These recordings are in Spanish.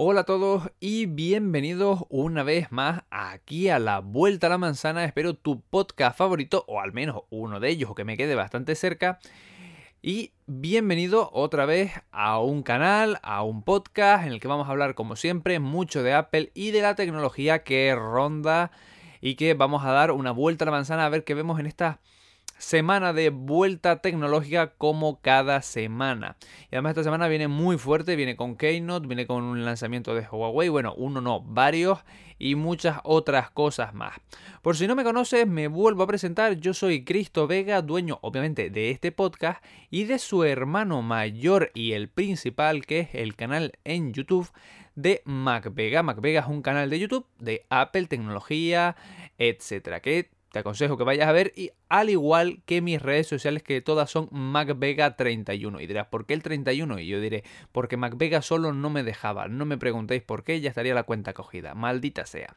Hola a todos y bienvenidos una vez más aquí a la Vuelta a la Manzana. Espero tu podcast favorito, o al menos uno de ellos, o que me quede bastante cerca. Y bienvenido otra vez a un canal, a un podcast en el que vamos a hablar, como siempre, mucho de Apple y de la tecnología que ronda y que vamos a dar una vuelta a la manzana a ver qué vemos en esta semana de vuelta tecnológica como cada semana. Y además esta semana viene muy fuerte, viene con Keynote, viene con un lanzamiento de Huawei, bueno, uno no, varios y muchas otras cosas más. Por si no me conoces, me vuelvo a presentar, yo soy Cristo Vega, dueño obviamente de este podcast y de su hermano mayor y el principal que es el canal en YouTube de MacVega. MacVega es un canal de YouTube de Apple, tecnología, etcétera, que te aconsejo que vayas a ver y al igual que mis redes sociales que todas son MacVega31 y dirás ¿por qué el 31? y yo diré porque MacVega solo no me dejaba. No me preguntéis por qué ya estaría la cuenta cogida. Maldita sea.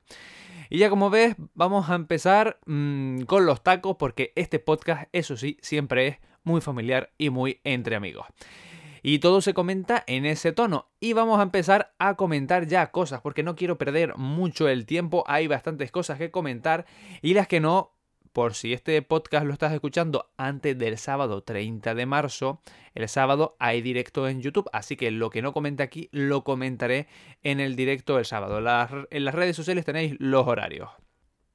Y ya como ves vamos a empezar mmm, con los tacos porque este podcast eso sí siempre es muy familiar y muy entre amigos y todo se comenta en ese tono. Y vamos a empezar a comentar ya cosas, porque no quiero perder mucho el tiempo. Hay bastantes cosas que comentar y las que no, por si este podcast lo estás escuchando antes del sábado 30 de marzo, el sábado hay directo en YouTube, así que lo que no comente aquí lo comentaré en el directo del sábado. en las redes sociales tenéis los horarios.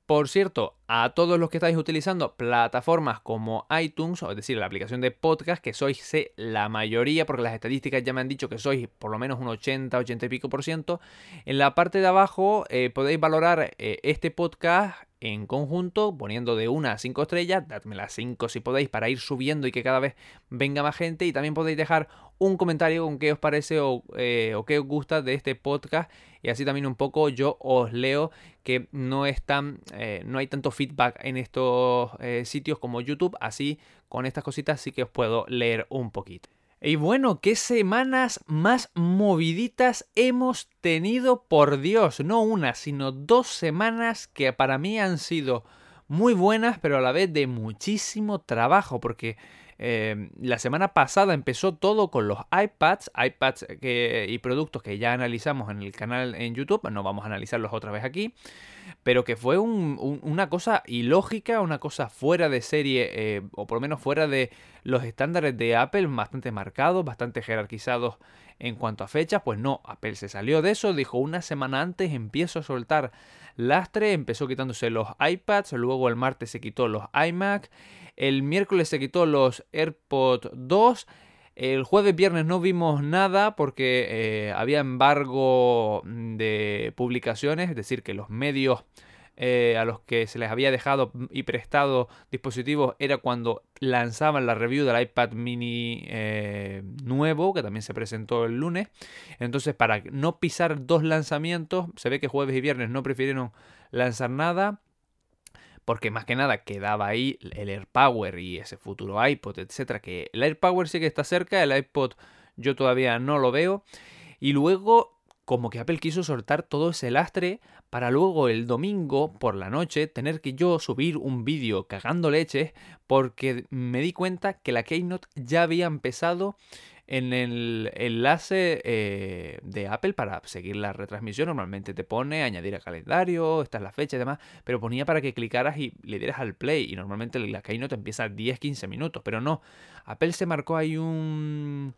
Por cierto, a todos los que estáis utilizando plataformas como iTunes, es decir, la aplicación de podcast, que sois la mayoría, porque las estadísticas ya me han dicho que sois por lo menos un 80, 80 y pico por ciento, en la parte de abajo eh, podéis valorar eh, este podcast en conjunto, poniendo de una a cinco estrellas, dadme las cinco si podéis para ir subiendo y que cada vez venga más gente. Y también podéis dejar un comentario con qué os parece o, eh, o qué os gusta de este podcast. Y así también un poco yo os leo que no es tan, eh, no hay tanto feedback en estos eh, sitios como YouTube. Así con estas cositas sí que os puedo leer un poquito. Y bueno, qué semanas más moviditas hemos tenido, por Dios, no una, sino dos semanas que para mí han sido muy buenas, pero a la vez de muchísimo trabajo, porque eh, la semana pasada empezó todo con los iPads, iPads y productos que ya analizamos en el canal en YouTube, no vamos a analizarlos otra vez aquí, pero que fue una cosa ilógica, una cosa fuera de serie, eh, o por lo menos fuera de los estándares de Apple, bastante marcados, bastante jerarquizados en cuanto a fechas, pues no, Apple se salió de eso, dijo una semana antes empiezo a soltar lastre, empezó quitándose los iPads, luego el martes se quitó los iMac, el miércoles se quitó los AirPods 2, el jueves viernes no vimos nada porque eh, había embargo de publicaciones, es decir, que los medios eh, a los que se les había dejado y prestado dispositivos era cuando lanzaban la review del iPad mini eh, nuevo, que también se presentó el lunes. Entonces, para no pisar dos lanzamientos, se ve que jueves y viernes no prefirieron lanzar nada. Porque más que nada quedaba ahí el AirPower y ese futuro iPod, etcétera. Que el AirPower sí que está cerca, el iPod yo todavía no lo veo. Y luego como que Apple quiso soltar todo ese lastre para luego el domingo por la noche tener que yo subir un vídeo cagando leches porque me di cuenta que la Keynote ya había empezado en el enlace eh, de Apple para seguir la retransmisión. Normalmente te pone añadir a calendario, esta es la fecha y demás, pero ponía para que clicaras y le dieras al play. Y normalmente la Keynote empieza 10-15 minutos, pero no. Apple se marcó ahí un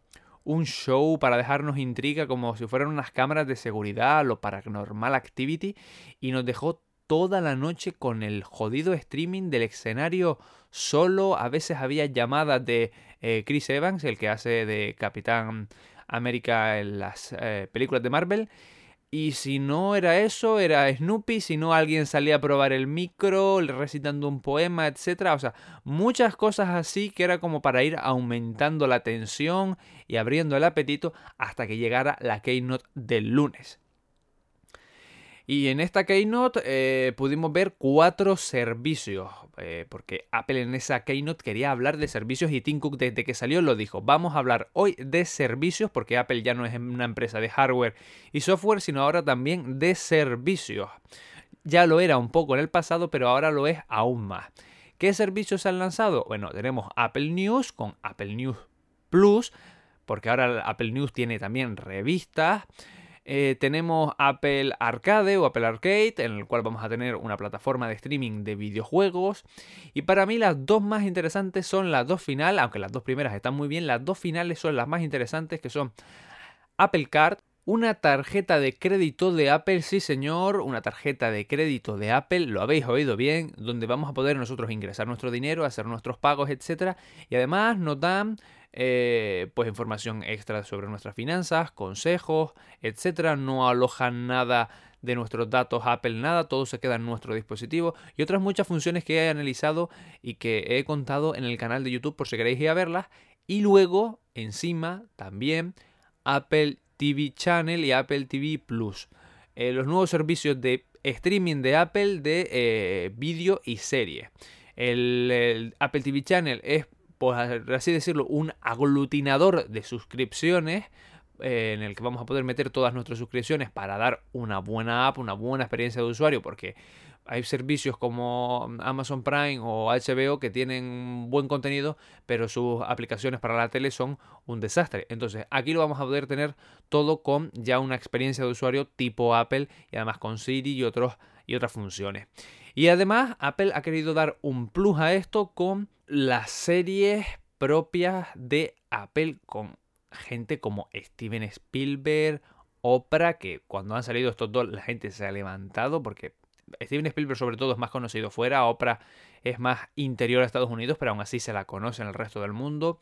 un show para dejarnos intriga como si fueran unas cámaras de seguridad, lo paranormal activity, y nos dejó toda la noche con el jodido streaming del escenario solo. A veces había llamadas de eh, Chris Evans, el que hace de Capitán América en las eh, películas de Marvel. Y si no era eso, era Snoopy, si no alguien salía a probar el micro, recitando un poema, etc. O sea, muchas cosas así que era como para ir aumentando la tensión y abriendo el apetito hasta que llegara la keynote del lunes. Y en esta Keynote eh, pudimos ver cuatro servicios, eh, porque Apple en esa Keynote quería hablar de servicios y Tim Cook desde que salió lo dijo, vamos a hablar hoy de servicios, porque Apple ya no es una empresa de hardware y software, sino ahora también de servicios. Ya lo era un poco en el pasado, pero ahora lo es aún más. ¿Qué servicios se han lanzado? Bueno, tenemos Apple News con Apple News Plus, porque ahora Apple News tiene también revistas. Eh, tenemos Apple Arcade o Apple Arcade, en el cual vamos a tener una plataforma de streaming de videojuegos. Y para mí las dos más interesantes son las dos finales, aunque las dos primeras están muy bien, las dos finales son las más interesantes que son Apple Card, una tarjeta de crédito de Apple, sí señor, una tarjeta de crédito de Apple, lo habéis oído bien, donde vamos a poder nosotros ingresar nuestro dinero, hacer nuestros pagos, etc. Y además nos dan eh, pues información extra sobre nuestras finanzas, consejos, etc. No alojan nada de nuestros datos Apple, nada, todo se queda en nuestro dispositivo y otras muchas funciones que he analizado y que he contado en el canal de YouTube por si queréis ir a verlas. Y luego, encima, también Apple TV Channel y Apple TV Plus. Eh, los nuevos servicios de streaming de Apple de eh, vídeo y serie. El, Apple TV Channel es, por así decirlo, un aglutinador de suscripciones eh, en el que vamos a poder meter todas nuestras suscripciones para dar una buena app, una buena experiencia de usuario, porque hay servicios como Amazon Prime o HBO que tienen buen contenido, pero sus aplicaciones para la tele son un desastre. Entonces, aquí lo vamos a poder tener todo con ya una experiencia de usuario tipo Apple y además con Siri y, otros, y otras funciones. Y además, Apple ha querido dar un plus a esto con las series propias de Apple con gente como Steven Spielberg, Oprah, que cuando han salido estos dos la gente se ha levantado porque Steven Spielberg sobre todo es más conocido fuera, Oprah es más interior a Estados Unidos, pero aún así se la conoce en el resto del mundo.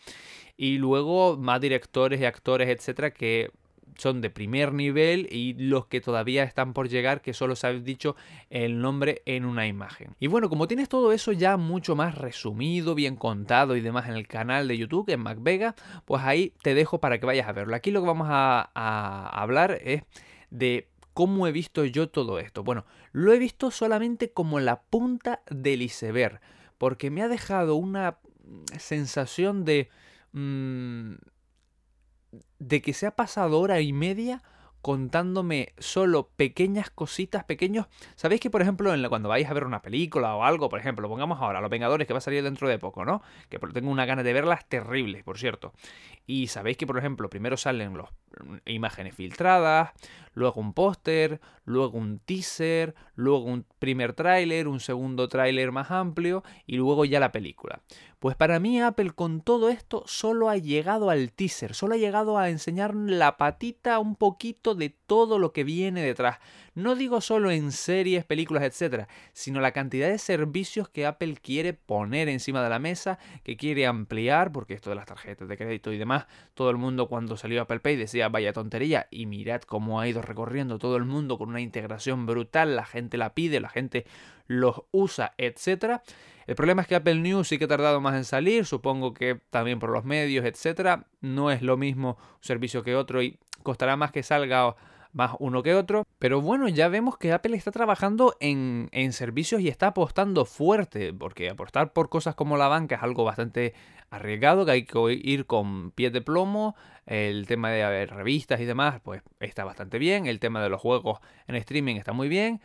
Y luego más directores y actores, etcétera, que son de primer nivel y los que todavía están por llegar, que solo se ha dicho el nombre en una imagen. Y bueno, como tienes todo eso ya mucho más resumido, bien contado y demás en el canal de YouTube, en MacVega, pues ahí te dejo para que vayas a verlo. Aquí lo que vamos a, hablar es de ¿Cómo he visto yo todo esto? Bueno, lo he visto solamente como la punta del iceberg, porque me ha dejado una sensación de... Mm, de que se ha pasado hora y media contándome solo pequeñas cositas, pequeños... ¿Sabéis que, por ejemplo, cuando vais a ver una película o algo, por ejemplo, pongamos ahora Los Vengadores que va a salir dentro de poco, ¿no? Que tengo una gana de verlas terribles, por cierto. Y sabéis que, por ejemplo, primero salen las imágenes filtradas, luego un póster, luego un teaser, luego un primer tráiler, un segundo tráiler más amplio y luego ya la película. Pues para mí Apple con todo esto solo ha llegado al teaser, solo ha llegado a enseñar la patita un poquito de todo lo que viene detrás. No digo solo en series, películas, etcétera, sino la cantidad de servicios que Apple quiere poner encima de la mesa, que quiere ampliar, porque esto de las tarjetas de crédito y demás, todo el mundo cuando salió Apple Pay decía vaya tontería, y mirad cómo ha ido recorriendo todo el mundo con una integración brutal, la gente la pide, la gente los usa, etcétera. El problema es que Apple News sí que ha tardado más en salir, supongo que también por los medios, etcétera. No es lo mismo un servicio que otro y costará más que salga más uno que otro. Pero bueno, ya vemos que Apple está trabajando en, servicios y está apostando fuerte, porque apostar por cosas como la banca es algo bastante arriesgado, que hay que ir con pies de plomo. El tema de haber revistas y demás, pues está bastante bien. El tema de los juegos en streaming está muy bien.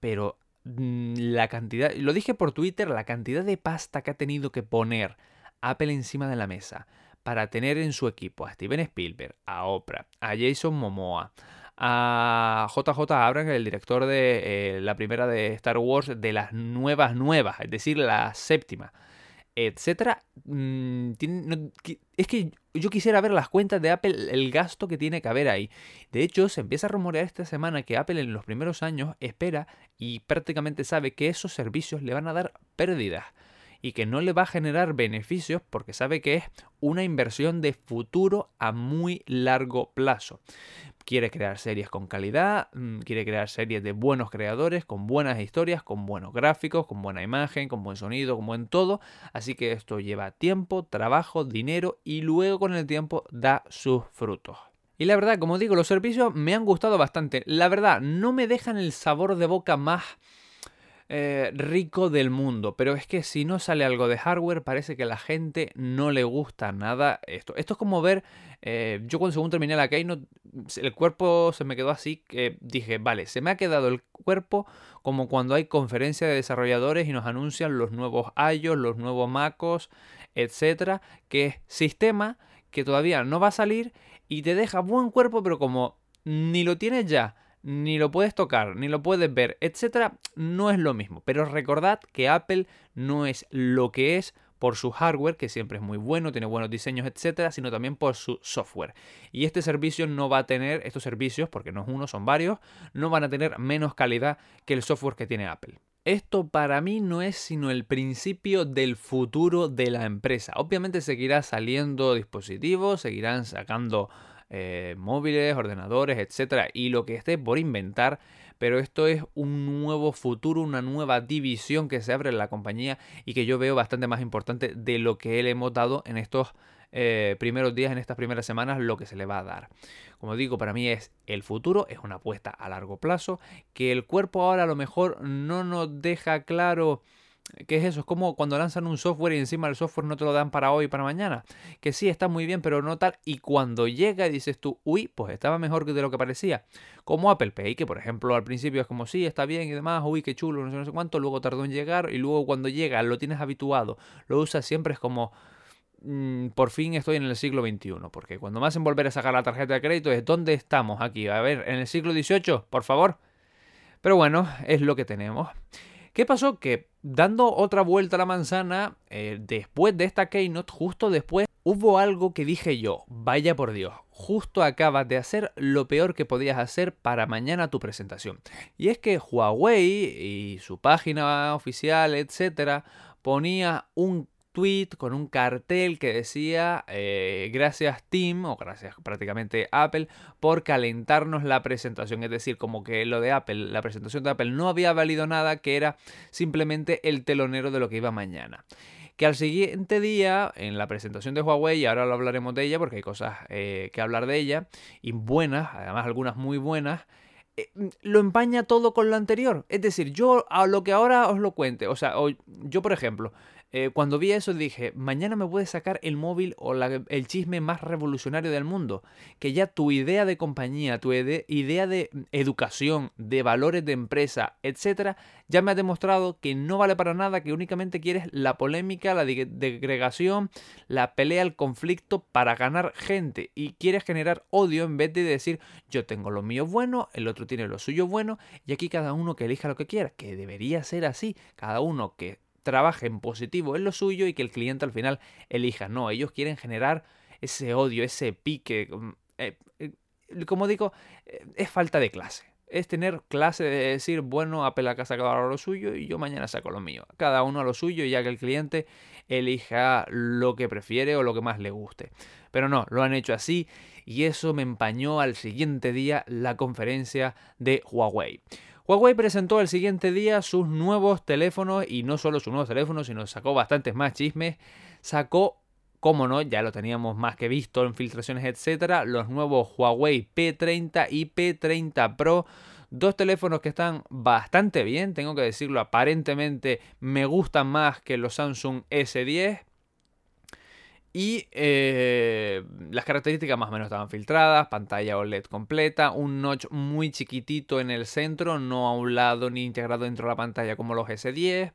Pero mm, la cantidad, lo dije por Twitter, la cantidad de pasta que ha tenido que poner Apple encima de la mesa para tener en su equipo a Steven Spielberg, a Oprah, a Jason Momoa, a JJ Abrams, el director de eh, la primera de Star Wars, de las nuevas nuevas, es decir, la séptima, etcétera. Mm, es que yo quisiera ver las cuentas de Apple, el gasto que tiene que haber ahí. De hecho, se empieza a rumorear esta semana que Apple en los primeros años espera y prácticamente sabe que esos servicios le van a dar pérdidas y que no le va a generar beneficios porque sabe que es una inversión de futuro a muy largo plazo quiere crear series con calidad, mm, quiere crear series de buenos creadores, con buenas historias, con buenos gráficos, con buena imagen, con buen sonido, con buen todo. Así que esto lleva tiempo, trabajo, dinero y luego con el tiempo da sus frutos. Y la verdad, como digo, los servicios me han gustado bastante. La verdad, no me dejan el sabor de boca más eh, rico del mundo. Pero es que si no sale algo de hardware, parece que a la gente no le gusta nada esto. Esto es como ver, eh, yo cuando según terminé la Keynote, el cuerpo se me quedó así que dije, vale, se me ha quedado el cuerpo como cuando hay conferencia de desarrolladores y nos anuncian los nuevos iOS, los nuevos MacOS, etcétera, que es sistema que todavía no va a salir y te deja buen cuerpo, pero como ni lo tienes ya, ni lo puedes tocar, ni lo puedes ver, etcétera, no es lo mismo. Pero recordad que Apple no es lo que es por su hardware, que siempre es muy bueno, tiene buenos diseños, etcétera, sino también por su software. Y este servicio no va a tener, estos servicios, porque no es uno, son varios, no van a tener menos calidad que el software que tiene Apple. Esto para mí no es sino el principio del futuro de la empresa. Obviamente seguirá saliendo dispositivos, seguirán sacando eh, móviles, ordenadores, etcétera, y lo que esté por inventar, pero esto es un nuevo futuro, una nueva división que se abre en la compañía y que yo veo bastante más importante de lo que él hemos dado en estos eh, primeros días, en estas primeras semanas, lo que se le va a dar. Como digo, para mí es el futuro, es una apuesta a largo plazo, que el cuerpo ahora a lo mejor no nos deja claro ¿Qué es eso? Es como cuando lanzan un software y encima el software no te lo dan para hoy para mañana. Que sí, está muy bien, pero no tal. Y cuando llega y dices tú, uy, pues estaba mejor de lo que parecía. Como Apple Pay, que por ejemplo al principio es como, sí, está bien y demás, uy, qué chulo, no sé, no sé cuánto. Luego tardó en llegar y luego cuando llega lo tienes habituado, lo usas siempre, es como, mm, por fin estoy en el siglo XXI. Porque cuando me hacen volver a sacar la tarjeta de crédito es, ¿dónde estamos aquí? A ver, en el siglo XVIII, por favor. Pero bueno, es lo que tenemos. ¿Qué pasó? Que dando otra vuelta a la manzana, eh, después de esta keynote, justo después, hubo algo que dije yo, vaya por Dios, justo acabas de hacer lo peor que podías hacer para mañana tu presentación. Y es que Huawei y su página oficial, etcétera, ponía un con un cartel que decía eh, gracias Tim o gracias prácticamente Apple por calentarnos la presentación. Es decir, como que lo de Apple, la presentación de Apple no había valido nada, que era simplemente el telonero de lo que iba mañana que al siguiente día, en la presentación de Huawei, y ahora lo hablaremos de ella porque hay cosas eh, que hablar de ella, y buenas, además algunas muy buenas, eh, lo empaña todo con lo anterior. Es decir, yo a lo que ahora os lo cuente, o sea, yo por ejemplo, eh, cuando vi eso dije, mañana me puede sacar el móvil o el chisme más revolucionario del mundo. Que ya tu idea de compañía, tu idea de educación, de valores de empresa, etcétera, ya me ha demostrado que no vale para nada, que únicamente quieres la polémica, la degregación, la pelea, el conflicto para ganar gente. Y quieres generar odio en vez de decir, yo tengo lo mío bueno, el otro tiene lo suyo bueno, y aquí cada uno que elija lo que quiera, que debería ser así. Cada uno que trabaje en positivo en lo suyo y que el cliente al final elija. No, ellos quieren generar ese odio, ese pique. Mm, eh, eh, como digo, eh, es falta de clase. Es tener clase de decir, bueno, Apple acá ha sacado lo suyo y yo mañana saco lo mío. Cada uno a lo suyo y ya que el cliente elija lo que prefiere o lo que más le guste. Pero no, lo han hecho así y eso me empañó al siguiente día la conferencia de Huawei. Huawei presentó el siguiente día sus nuevos teléfonos y no solo sus nuevos teléfonos, sino sacó bastantes más chismes. Sacó, como no, ya lo teníamos más que visto en filtraciones, etcétera, los nuevos Huawei P30 y P30 Pro. Dos teléfonos que están bastante bien, tengo que decirlo, aparentemente me gustan más que los Samsung S10. Y eh, las características más o menos estaban filtradas, pantalla OLED completa, un notch muy chiquitito en el centro, no a un lado ni integrado dentro de la pantalla como los S10,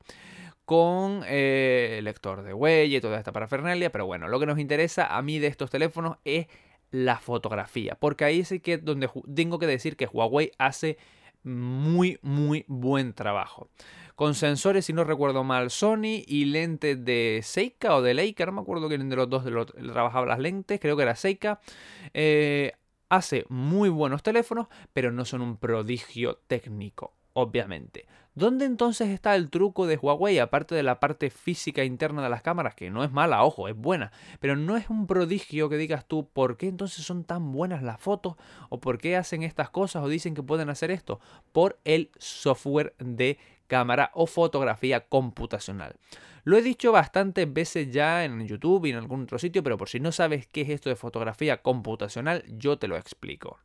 con eh, lector de huella y toda esta parafernalia, pero bueno, lo que nos interesa a mí de estos teléfonos es la fotografía, porque ahí sí que donde tengo que decir que Huawei hace muy muy buen trabajo con sensores, si no recuerdo mal, Sony y lentes de Seika o de Leica, no me acuerdo quién de los dos trabajaba las lentes, creo que era Seika. Eh, hace muy buenos teléfonos, pero no son un prodigio técnico, obviamente. ¿Dónde entonces está el truco de Huawei, aparte de la parte física interna de las cámaras, que no es mala, ojo, es buena, pero no es un prodigio que digas tú, ¿por qué entonces son tan buenas las fotos? ¿O por qué hacen estas cosas o dicen que pueden hacer esto? Por el software de cámara o fotografía computacional. Lo he dicho bastantes veces ya en YouTube y en algún otro sitio, pero por si no sabes qué es esto de fotografía computacional, yo te lo explico.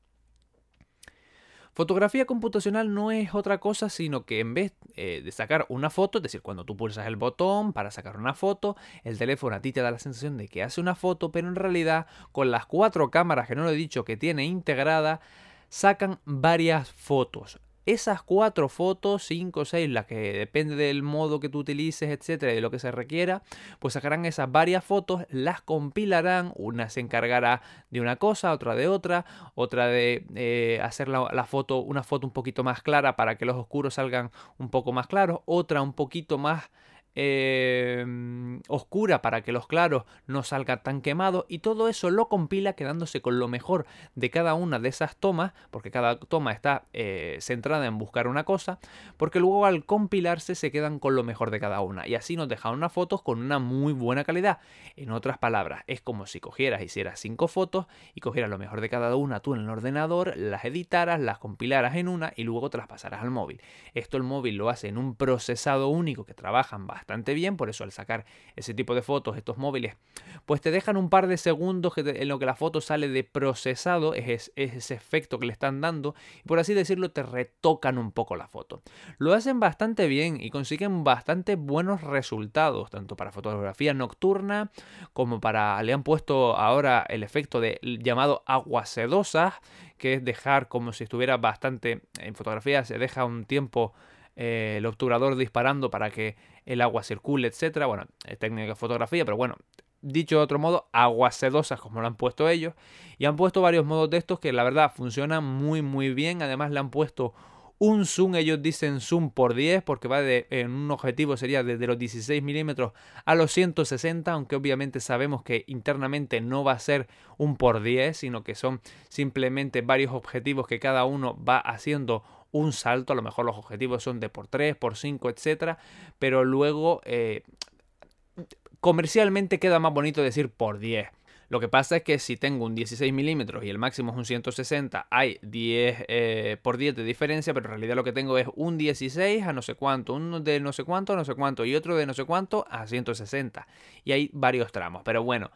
Fotografía computacional no es otra cosa sino que en vez eh, de sacar una foto, es decir, cuando tú pulsas el botón para sacar una foto, el teléfono a ti te da la sensación de que hace una foto, pero en realidad con las cuatro cámaras que no lo he dicho que tiene integrada, sacan varias fotos esas cuatro fotos, cinco o seis, las que depende del modo que tú utilices, etcétera, de lo que se requiera, pues sacarán esas varias fotos, las compilarán, una se encargará de una cosa, otra de otra, otra de eh, hacer la, foto, una foto un poquito más clara para que los oscuros salgan un poco más claros, otra un poquito más Em, oscura para que los claros no salgan tan quemados y todo eso lo compila quedándose con lo mejor de cada una de esas tomas, porque cada toma está eh, centrada en buscar una cosa, porque luego al compilarse se quedan con lo mejor de cada una y así nos dejan unas fotos con una muy buena calidad. En otras palabras, es como si cogieras, hicieras cinco fotos y cogieras lo mejor de cada una tú en el ordenador, las editaras, las compilaras en una y luego te las pasarás al móvil. Esto el móvil lo hace en un procesado único que trabajan bastante bastante bien, por eso al sacar ese tipo de fotos, estos móviles, pues te dejan un par de segundos en lo que la foto sale de procesado, es, ese efecto que le están dando, y por así decirlo, te retocan un poco la foto. Lo hacen bastante bien y consiguen bastante buenos resultados, tanto para fotografía nocturna como para, le han puesto ahora el efecto de llamado aguas sedosas, que es dejar como si estuviera bastante, en fotografía se deja un tiempo eh, el obturador disparando para que el agua circule, etcétera. Bueno, es técnica de fotografía, pero bueno, dicho de otro modo, aguas sedosas como lo han puesto ellos. Y han puesto varios modos de estos que la verdad funcionan muy muy bien. Además le han puesto un zoom, ellos dicen zoom por 10, porque va de, en un objetivo sería desde los 16 milímetros a los 160, aunque obviamente sabemos que internamente no va a ser un por 10, sino que son simplemente varios objetivos que cada uno va haciendo un salto, a lo mejor los objetivos son de por 3, por 5, etcétera, pero luego eh, comercialmente queda más bonito decir por 10. Lo que pasa es que si tengo un 16 milímetros y el máximo es un 160, hay 10 eh, por 10 de diferencia, pero en realidad lo que tengo es un 16 a no sé cuánto, uno de no sé cuánto a no sé cuánto y otro de no sé cuánto a 160. Y hay varios tramos, pero bueno,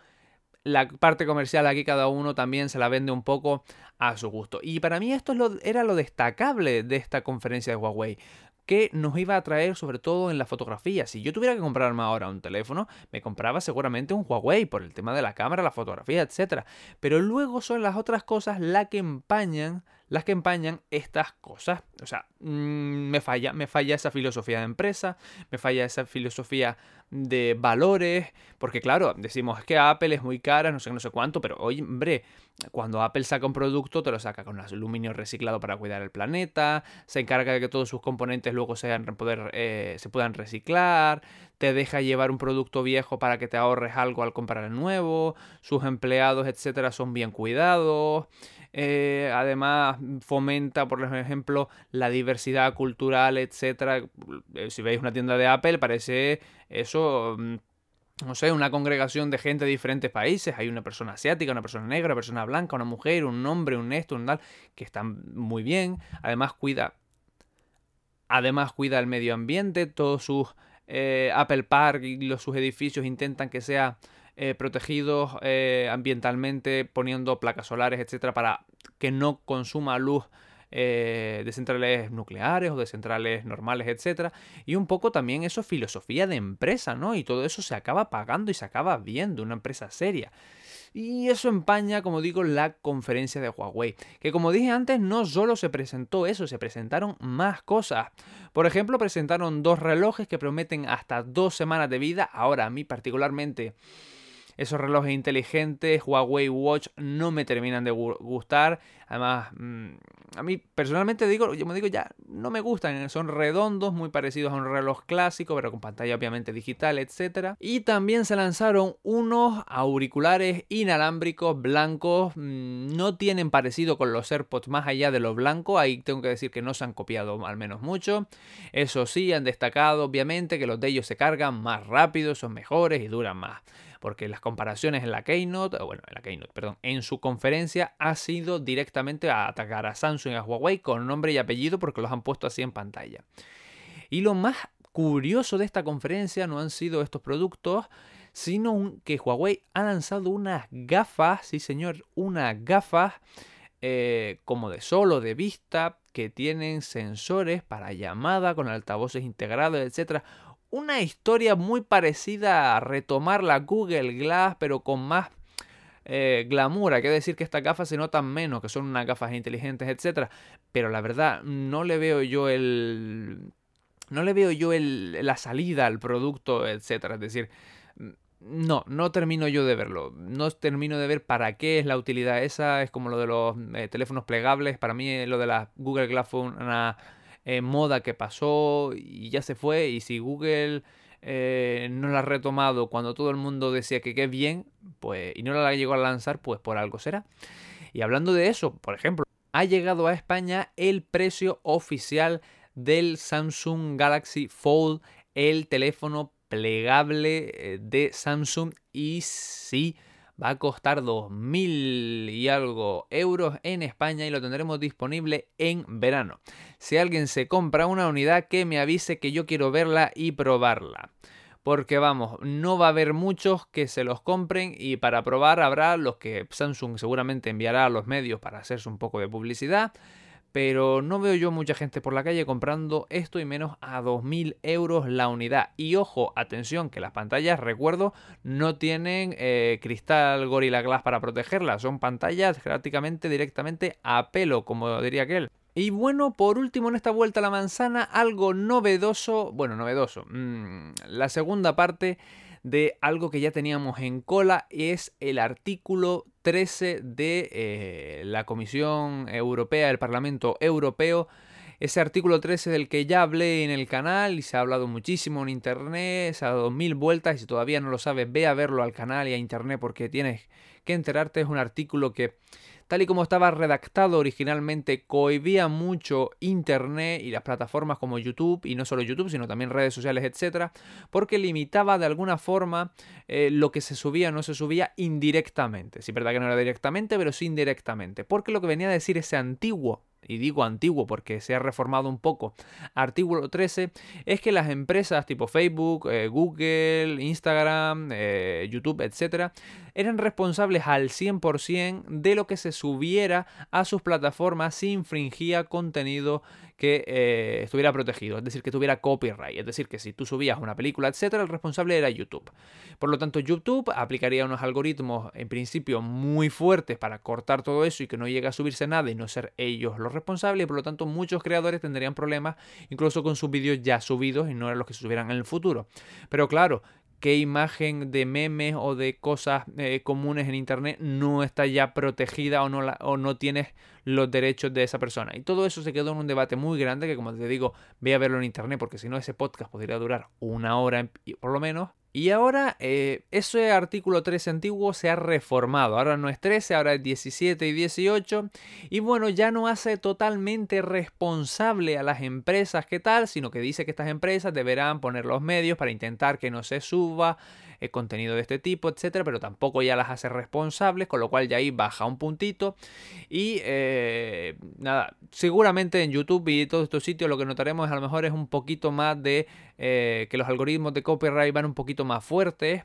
la parte comercial aquí cada uno también se la vende un poco a su gusto. Y para mí esto era lo destacable de esta conferencia de Huawei que nos iba a traer sobre todo en la fotografía. Si yo tuviera que comprarme ahora un teléfono, me compraba seguramente un Huawei por el tema de la cámara, la fotografía, etc. Pero luego son las otras cosas las que empañan las que empañan estas cosas. O sea, mm, me falla, me falla esa filosofía de empresa, me falla esa filosofía de valores, porque claro, decimos que Apple es muy cara, no sé, no sé cuánto, pero oye, hombre, cuando Apple saca un producto, te lo saca con aluminio reciclado para cuidar el planeta, se encarga de que todos sus componentes luego sean, poder, eh, se puedan reciclar, te deja llevar un producto viejo para que te ahorres algo al comprar el nuevo, sus empleados, etcétera, son bien cuidados. Eh, además fomenta, por ejemplo, la diversidad cultural, etcétera. Eh, si veis una tienda de Apple, parece eso mm, no sé, una congregación de gente de diferentes países. Hay una persona asiática, una persona negra, una persona blanca, una mujer, un hombre, un esto, un tal, que están muy bien. Además cuida, además cuida el medio ambiente, todos sus eh, Apple Park y los, sus edificios intentan que sea eh, protegidos eh, ambientalmente, poniendo placas solares, etcétera, para que no consuma luz eh, de centrales nucleares o de centrales normales, etcétera. Y un poco también eso es filosofía de empresa, ¿no? Y todo eso se acaba pagando y se acaba viendo, una empresa seria. Y eso empaña, como digo, la conferencia de Huawei. Que como dije antes, no solo se presentó eso, se presentaron más cosas. Por ejemplo, presentaron dos relojes que prometen hasta dos semanas de vida. Ahora, a mí particularmente esos relojes inteligentes, Huawei Watch, no me terminan de gustar. Además, mm, a mí personalmente digo, yo me digo ya, no me gustan, son redondos, muy parecidos a un reloj clásico, pero con pantalla obviamente digital, etc. Y también se lanzaron unos auriculares inalámbricos blancos, mm, no tienen parecido con los AirPods más allá de lo blanco, ahí tengo que decir que no se han copiado al menos mucho. Eso sí, han destacado obviamente que los de ellos se cargan más rápido, son mejores y duran más porque las comparaciones en la Keynote, bueno, en la Keynote, perdón, en su conferencia ha sido directamente a atacar a Samsung y a Huawei con nombre y apellido porque los han puesto así en pantalla. Y lo más curioso de esta conferencia no han sido estos productos, sino que Huawei ha lanzado unas gafas, sí señor, unas gafas eh, como de solo, de vista, que tienen sensores para llamada con altavoces integrados, etc una historia muy parecida a retomar la Google Glass, pero con más eh, glamour. Hay que decir que estas gafas se notan menos, que son unas gafas inteligentes, etc. Pero la verdad, no le veo yo el... No le veo yo el, la salida al producto, etc. Es decir, no, no termino yo de verlo. No termino de ver para qué es la utilidad esa. Es como lo de los eh, teléfonos plegables. Para mí lo de la Google Glass fue una eh, moda que pasó y ya se fue. Y si Google eh, no la ha retomado cuando todo el mundo decía que qué bien, pues, y no la llegó a lanzar, pues por algo será. Y hablando de eso, por ejemplo, ha llegado a España el precio oficial del Samsung Galaxy Fold, el teléfono plegable eh, de Samsung y sí va a costar 2.000 y algo euros en España y lo tendremos disponible en verano. Si alguien se compra una unidad que me avise que yo quiero verla y probarla. Porque vamos, no va a haber muchos que se los compren y para probar habrá los que Samsung seguramente enviará a los medios para hacerse un poco de publicidad pero no veo yo mucha gente por la calle comprando esto y menos a 2.000 euros la unidad. Y ojo, atención, que las pantallas, recuerdo, no tienen eh, cristal Gorilla Glass para protegerlas, son pantallas prácticamente directamente a pelo, como diría aquel. Y bueno, por último en esta vuelta a la manzana, algo novedoso, bueno, novedoso, mm, la segunda parte de algo que ya teníamos en cola, es el artículo 13 de eh, la Comisión Europea, del Parlamento Europeo. Ese artículo 13 del que ya hablé en el canal y se ha hablado muchísimo en internet, se ha dado mil vueltas y si todavía no lo sabes, ve a verlo al canal y a internet porque tienes que enterarte. Es un artículo que tal y como estaba redactado originalmente, cohibía mucho Internet y las plataformas como YouTube, y no solo YouTube, sino también redes sociales, etcétera, porque limitaba de alguna forma eh, lo que se subía o no se subía indirectamente. Sí, verdad que no era directamente, pero sí indirectamente. Porque lo que venía a decir ese antiguo y digo antiguo porque se ha reformado un poco, artículo 13, es que las empresas tipo Facebook, eh, Google, Instagram, eh, YouTube, etcétera, eran responsables al 100% de lo que se subiera a sus plataformas si infringía contenido que eh, estuviera protegido, es decir, que tuviera copyright, es decir, que si tú subías una película, etcétera, el responsable era YouTube. Por lo tanto, YouTube aplicaría unos algoritmos en principio muy fuertes para cortar todo eso y que no llegue a subirse nada y no ser ellos los responsables, y por lo tanto muchos creadores tendrían problemas incluso con sus vídeos ya subidos y no eran los que se subieran en el futuro. Pero claro, qué imagen de memes o de cosas eh, comunes en internet no está ya protegida o no, o no tienes los derechos de esa persona. Y todo eso se quedó en un debate muy grande que como te digo, ve a verlo en internet porque si no ese podcast podría durar una hora por lo menos. Y ahora eh, ese artículo 13 antiguo se ha reformado. Ahora no es 13, ahora es 17 y 18. Y bueno, ya no hace totalmente responsable a las empresas que tal, sino que dice que estas empresas deberán poner los medios para intentar que no se suba eh, contenido de este tipo, etcétera, pero tampoco ya las hace responsables, con lo cual ya ahí baja un puntito. Y eh, nada, seguramente en YouTube y todos estos sitios lo que notaremos es a lo mejor es un poquito más de eh, que los algoritmos de copyright van un poquito más fuertes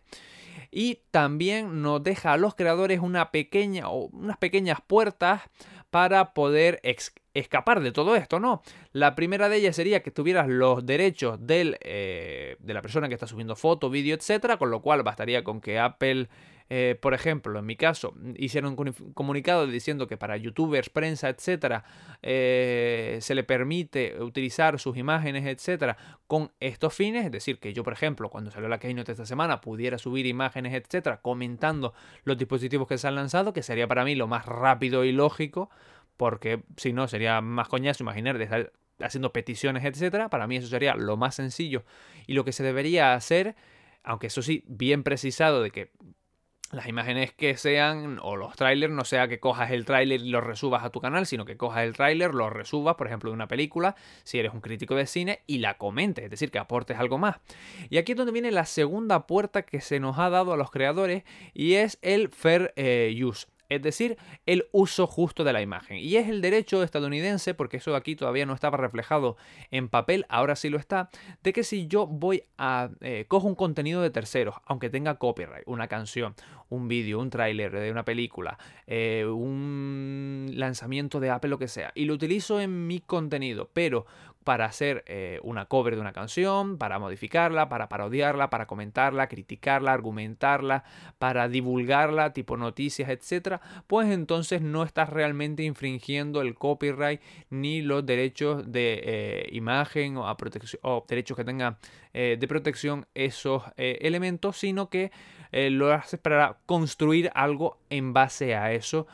y también nos deja a los creadores una pequeña o unas pequeñas puertas para poder escapar de todo esto, ¿no? La primera de ellas sería que tuvieras los derechos del, eh, de la persona que está subiendo foto, vídeo, etcétera, con lo cual bastaría con que Apple eh, por ejemplo, en mi caso, hicieron un comunicado diciendo que para youtubers, prensa, etcétera, eh, se le permite utilizar sus imágenes, etcétera, con estos fines. Es decir, que yo, por ejemplo, cuando salió la Keynote esta semana, pudiera subir imágenes, etcétera, comentando los dispositivos que se han lanzado, que sería para mí lo más rápido y lógico, porque si no, sería más coñazo imaginar de estar haciendo peticiones, etcétera. Para mí eso sería lo más sencillo y lo que se debería hacer aunque eso sí, bien precisado de que las imágenes que sean, o los trailers, no sea que cojas el tráiler y lo resubas a tu canal, sino que cojas el tráiler, lo resubas, por ejemplo, de una película, si eres un crítico de cine, y la comentes, es decir, que aportes algo más. Y aquí es donde viene la segunda puerta que se nos ha dado a los creadores, y es el fair eh, use es decir, el uso justo de la imagen. Y es el derecho estadounidense, porque eso aquí todavía no estaba reflejado en papel, ahora sí lo está, de que si yo voy a... Eh, cojo un contenido de terceros, aunque tenga copyright, una canción, un vídeo, un tráiler de una película, eh, un lanzamiento de Apple, lo que sea, y lo utilizo en mi contenido, pero para hacer eh, una cover de una canción, para modificarla, para parodiarla, para comentarla, criticarla, argumentarla, para divulgarla, tipo noticias, etc., pues entonces no estás realmente infringiendo el copyright ni los derechos de eh, imagen o, a derechos que tengan eh, de protección esos elementos, sino que lo haces para construir algo en base a eso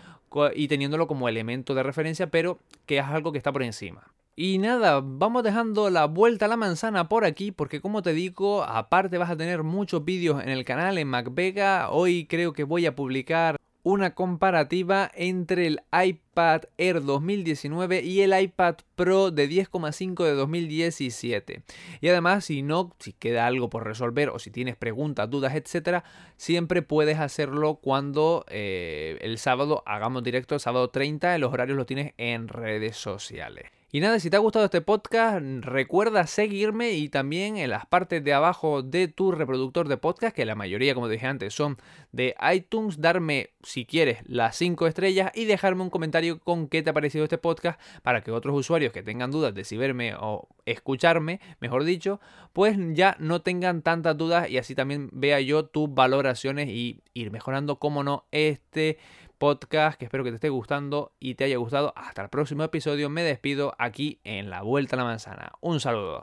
y teniéndolo como elemento de referencia, pero que es algo que está por encima. Y nada, vamos dejando la vuelta a la manzana por aquí porque como te digo, aparte vas a tener muchos vídeos en el canal en MacVega. Hoy creo que voy a publicar una comparativa entre el iPad Air 2019 y el iPad Pro de 10,5 de 2017. Y además, si no, si queda algo por resolver o si tienes preguntas, dudas, etcétera, siempre puedes hacerlo cuando eh, el sábado hagamos directo, el sábado 30, los horarios los tienes en redes sociales. Y nada, si te ha gustado este podcast, recuerda seguirme y también en las partes de abajo de tu reproductor de podcast, que la mayoría, como dije antes, son de iTunes, darme, si quieres, las 5 estrellas y dejarme un comentario con qué te ha parecido este podcast para que otros usuarios que tengan dudas de si verme o escucharme, mejor dicho, pues ya no tengan tantas dudas y así también vea yo tus valoraciones y ir mejorando, como no, este podcast que espero que te esté gustando y te haya gustado. Hasta el próximo episodio. Me despido aquí en La Vuelta a la Manzana. Un saludo.